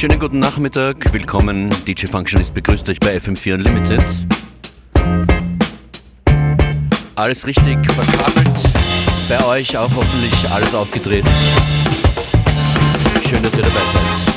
Schönen guten Nachmittag, willkommen. DJ Functionist begrüßt euch bei FM4 Unlimited. Alles richtig verkabelt, bei euch auch hoffentlich alles aufgedreht. Schön, dass ihr dabei seid.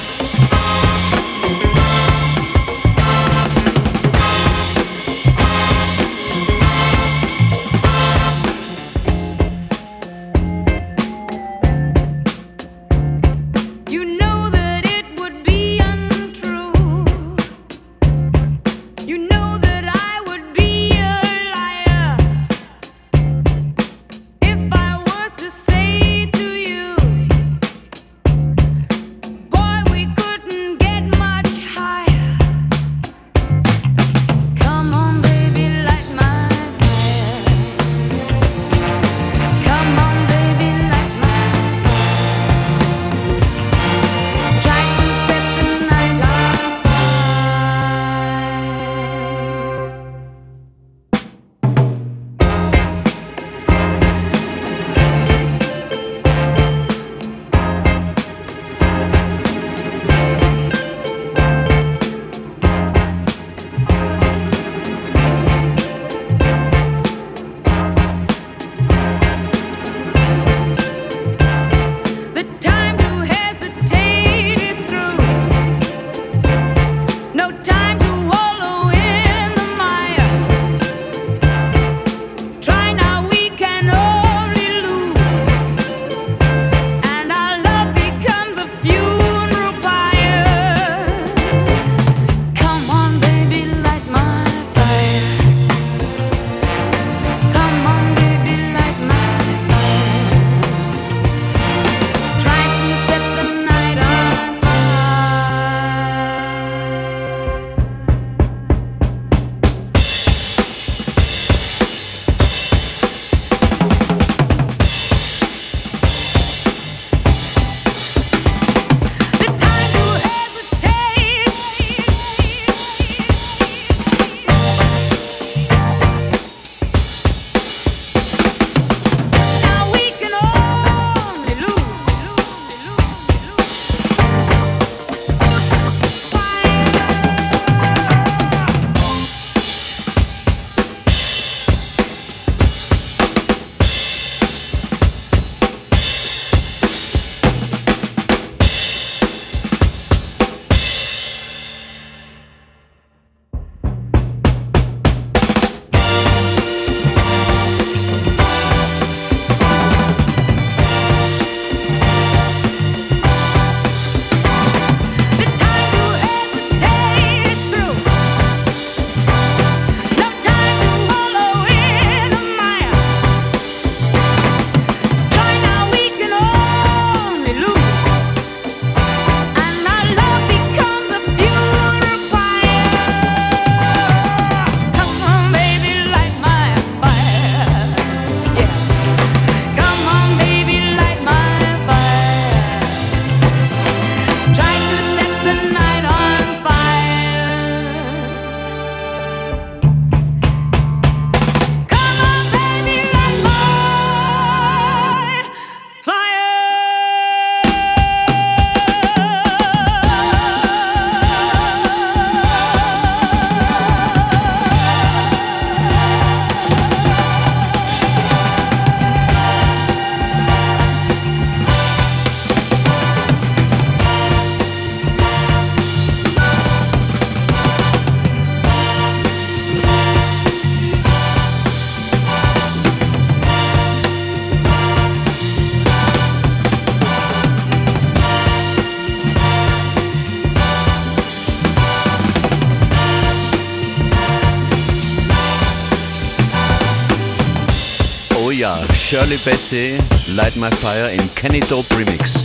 Shirley Bassey, Light My Fire im Kenny Dope Remix.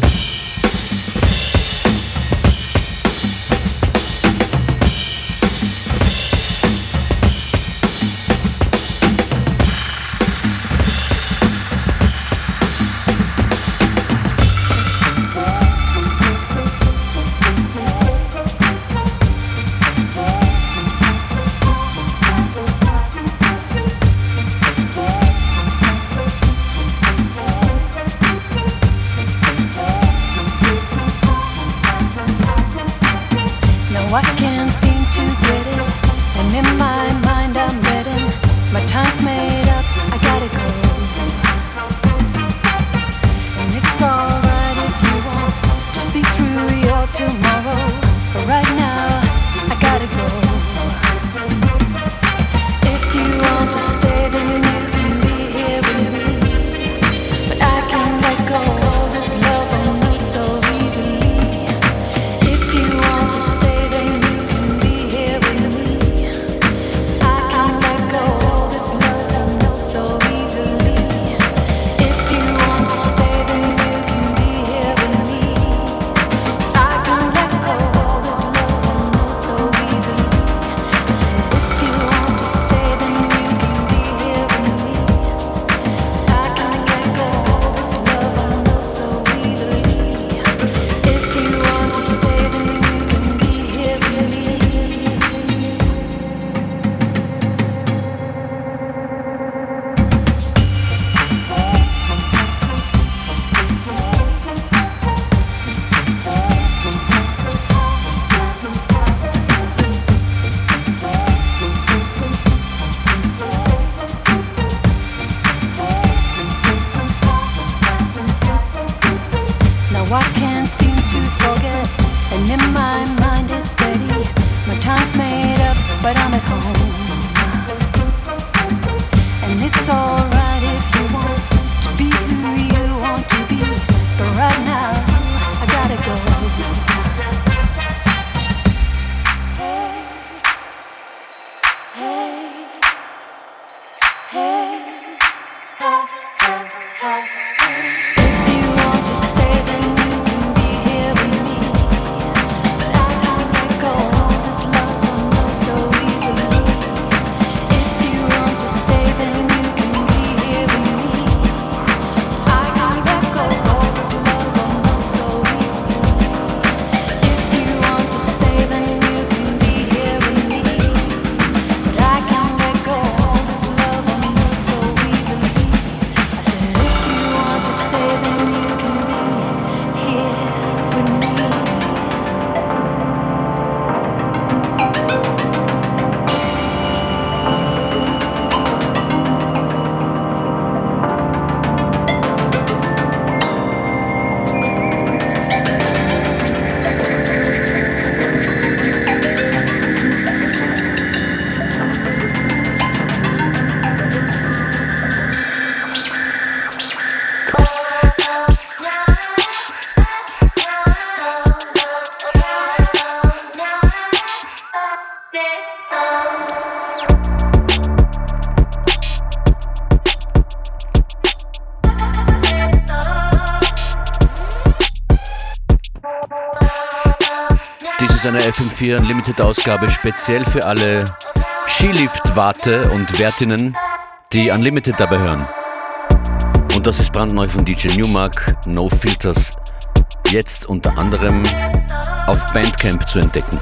FM4 Unlimited Ausgabe speziell für alle Skilift-Warte und Wertinnen, die Unlimited dabei hören. Und das ist brandneu von DJ Newmark, No Filters, jetzt unter anderem auf Bandcamp zu entdecken.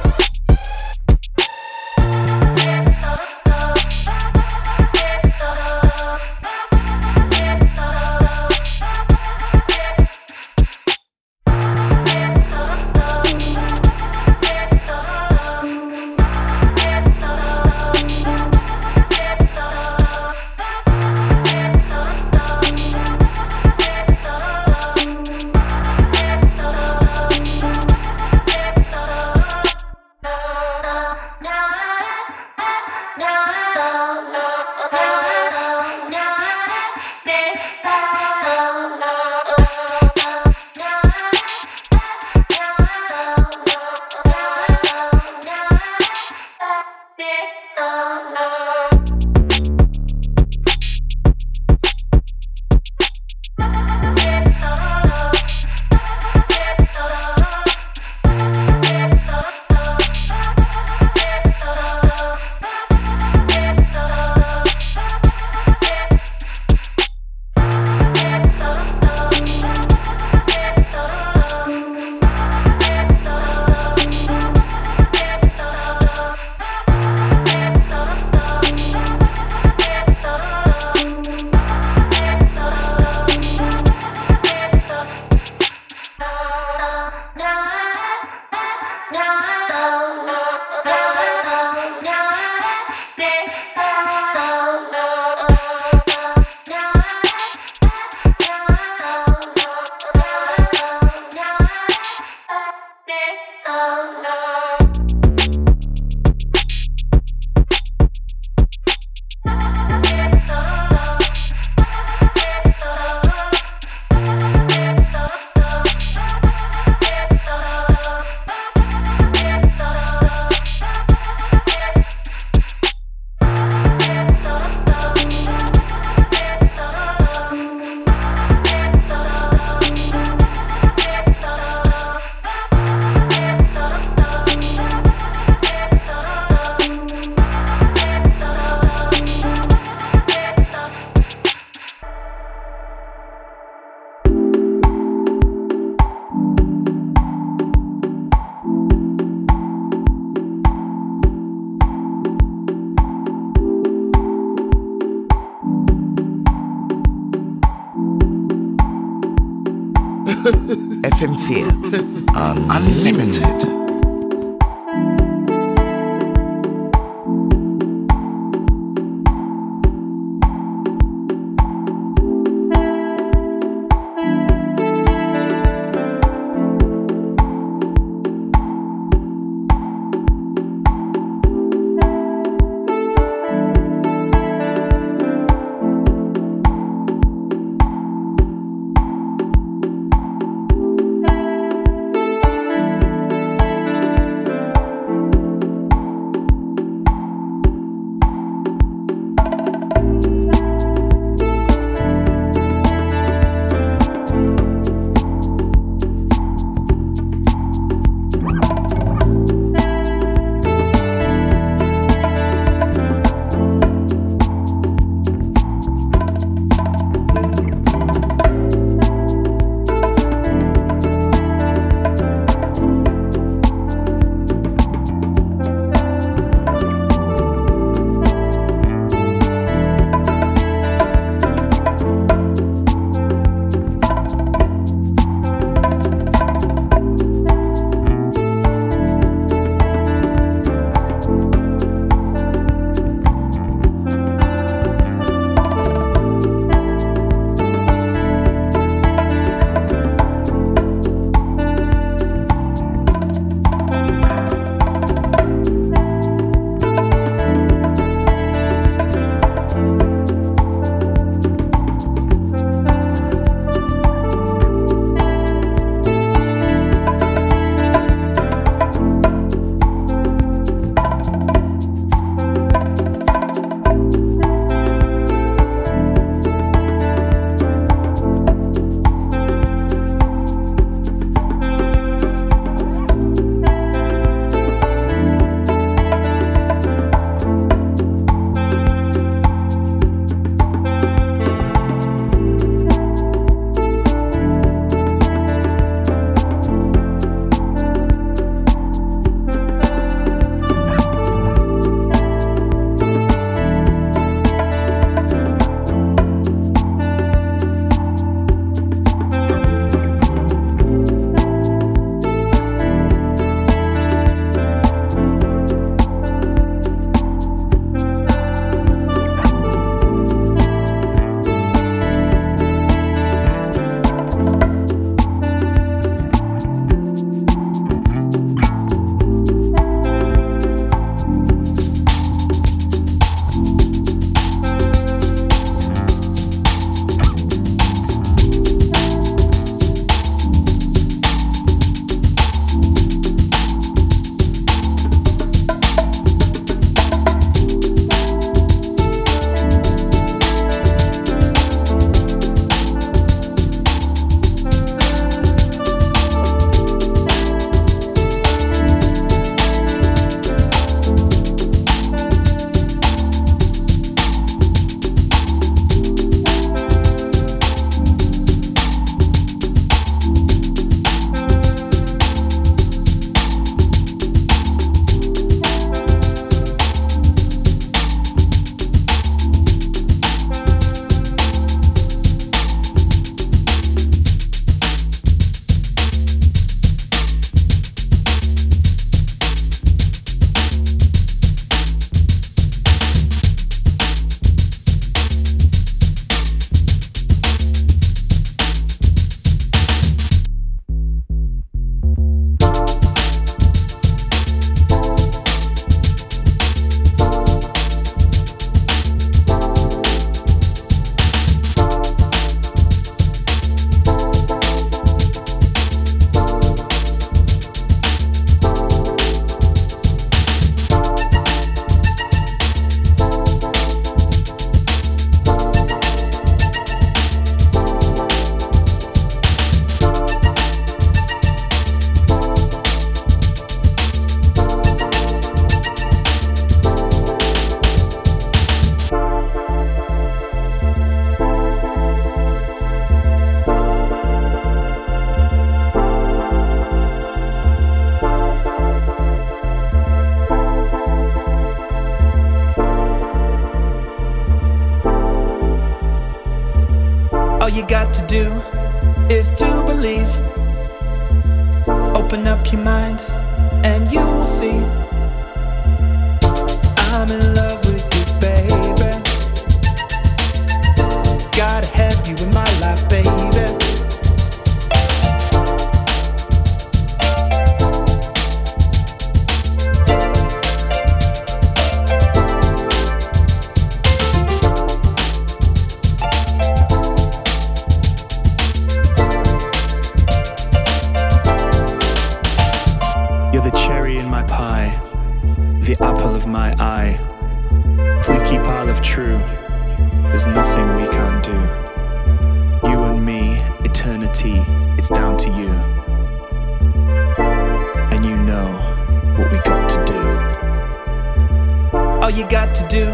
you got to do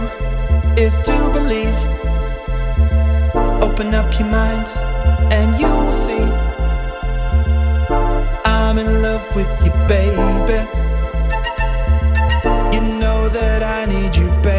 is to believe. Open up your mind and you will see. I'm in love with you, baby. You know that I need you, baby.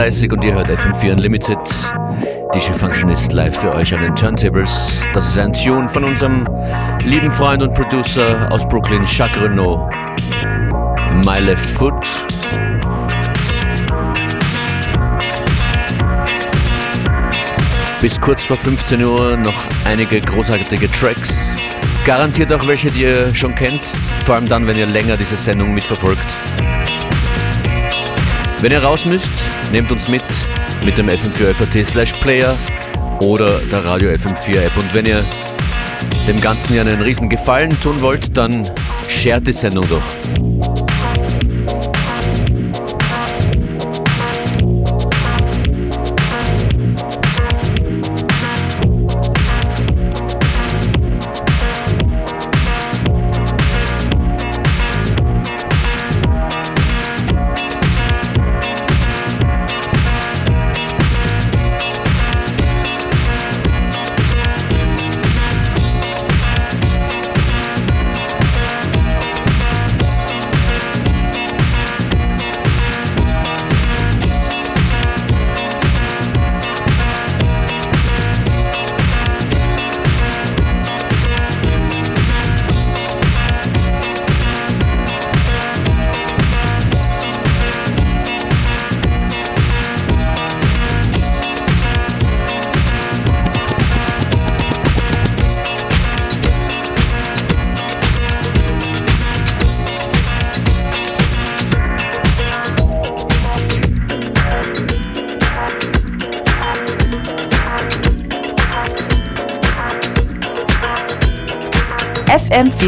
14.30 Uhr und ihr hört FM4 Unlimited. DJ Functionist live für euch an den Turntables. Das ist ein Tune von unserem lieben Freund und Producer aus Brooklyn, Jacques Renault. My Left Foot. Bis kurz vor 15 Uhr noch einige großartige Tracks. Garantiert auch welche, die ihr schon kennt. Vor allem dann, wenn ihr länger diese Sendung mitverfolgt. Wenn ihr raus müsst, nehmt uns mit mit dem FM4 FAT slash Player oder der Radio FM4 App. Und wenn ihr dem Ganzen ja einen riesen Gefallen tun wollt, dann shared die Sendung doch.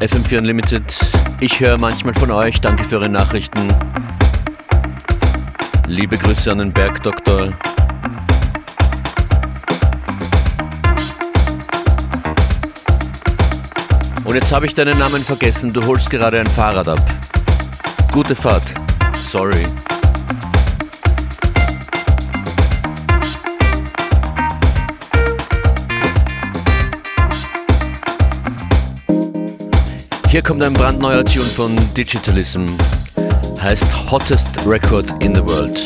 FM4 Unlimited. Ich höre manchmal von euch. Danke für eure Nachrichten. Liebe Grüße an den Bergdoktor. Und jetzt habe ich deinen Namen vergessen. Du holst gerade ein Fahrrad ab. Gute Fahrt. Sorry. Hier kommt ein brandneuer Tune von Digitalism. Heißt Hottest Record in the World.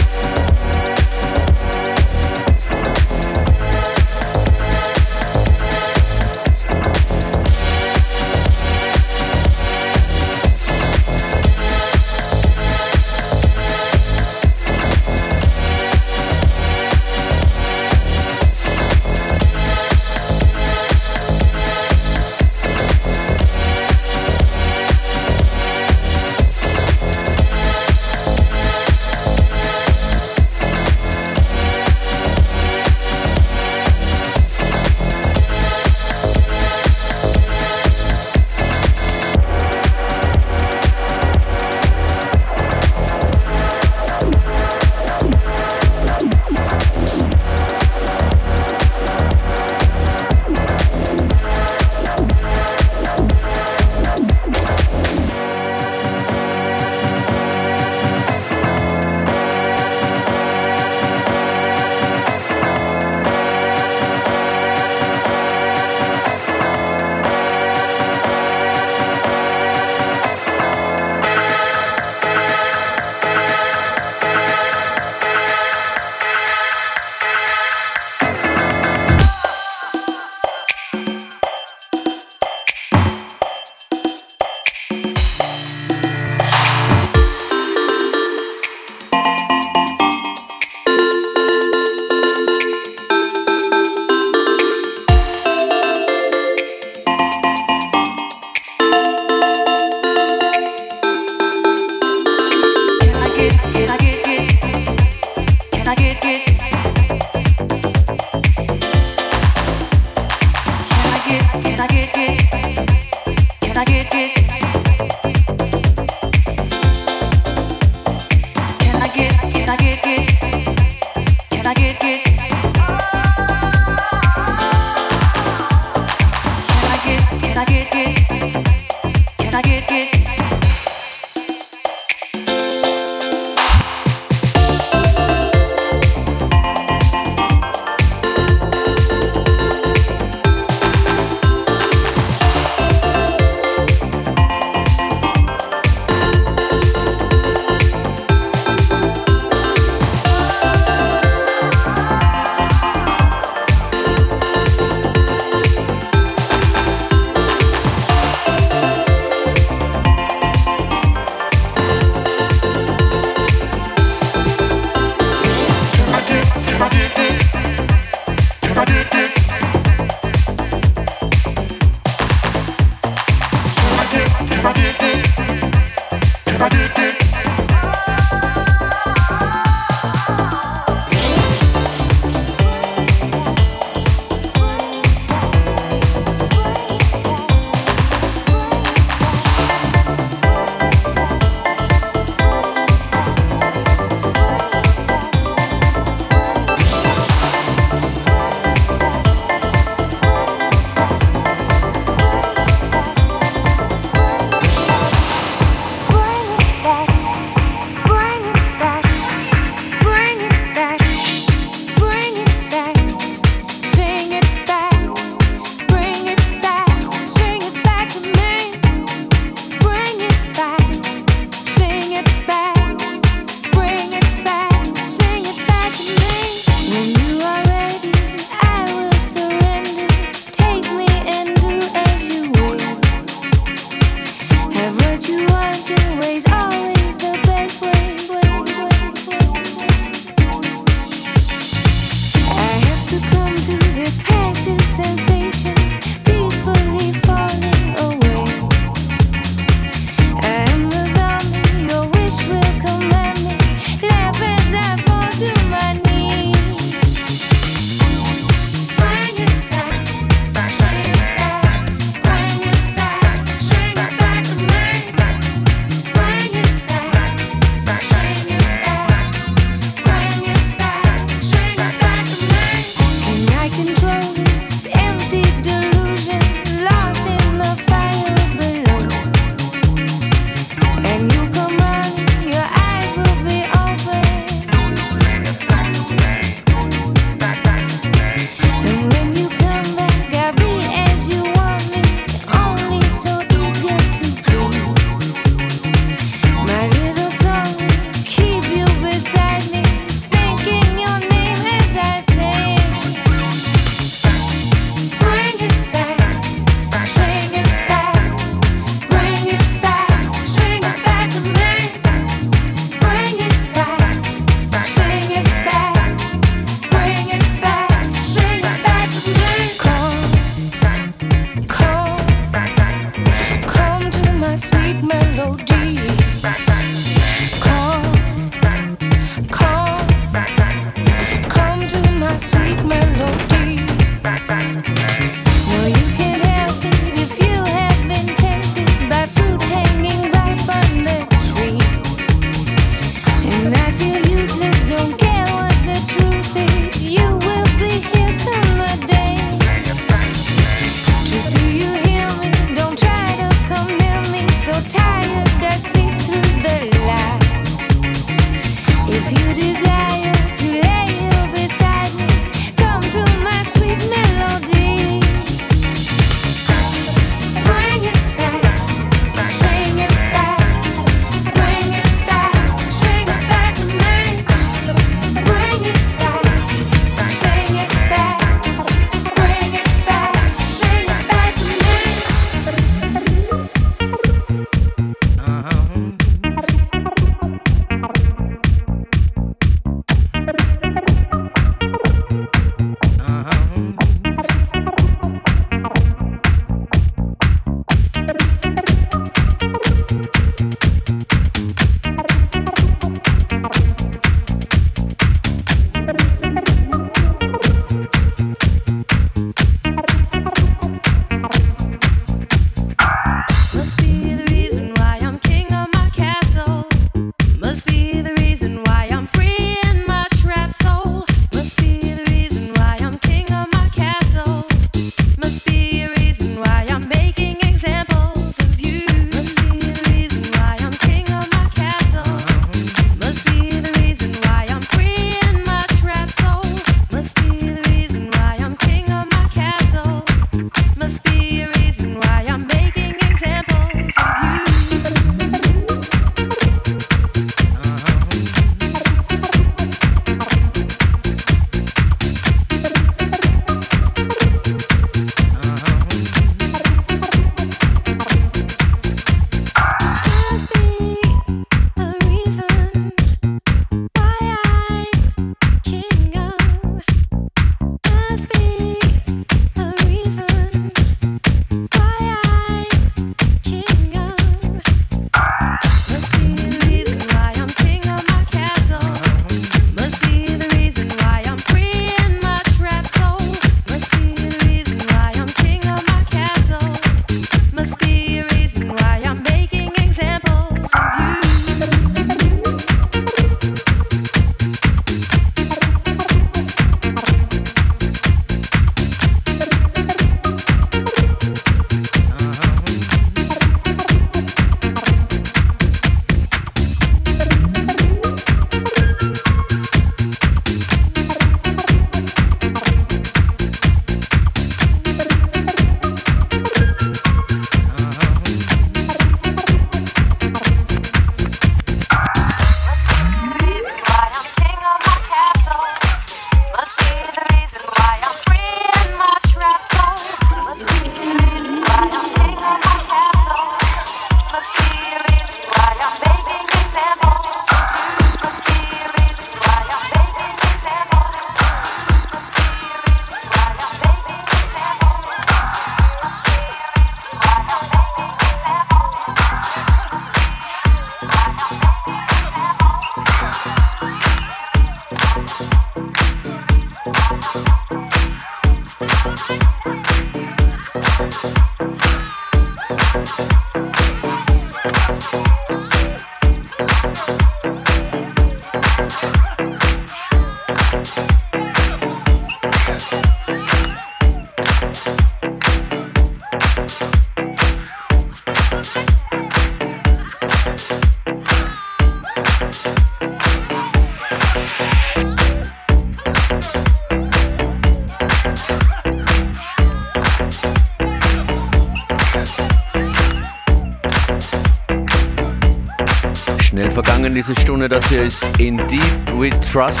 Diese Stunde. Das hier ist In Deep We Trust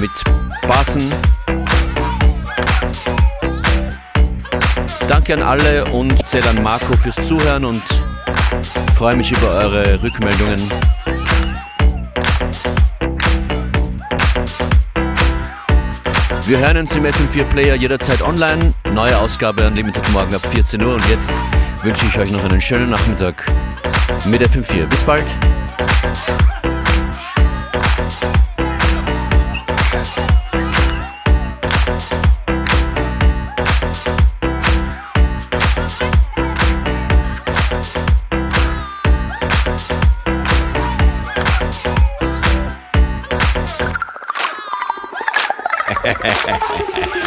mit Bassen. Danke an alle und sehr an Marco fürs Zuhören und freue mich über eure Rückmeldungen. Wir hören uns im FM4 Player jederzeit online. Neue Ausgabe Unlimited morgen ab 14 Uhr und jetzt wünsche ich euch noch einen schönen Nachmittag mit der 5-4. Bis bald.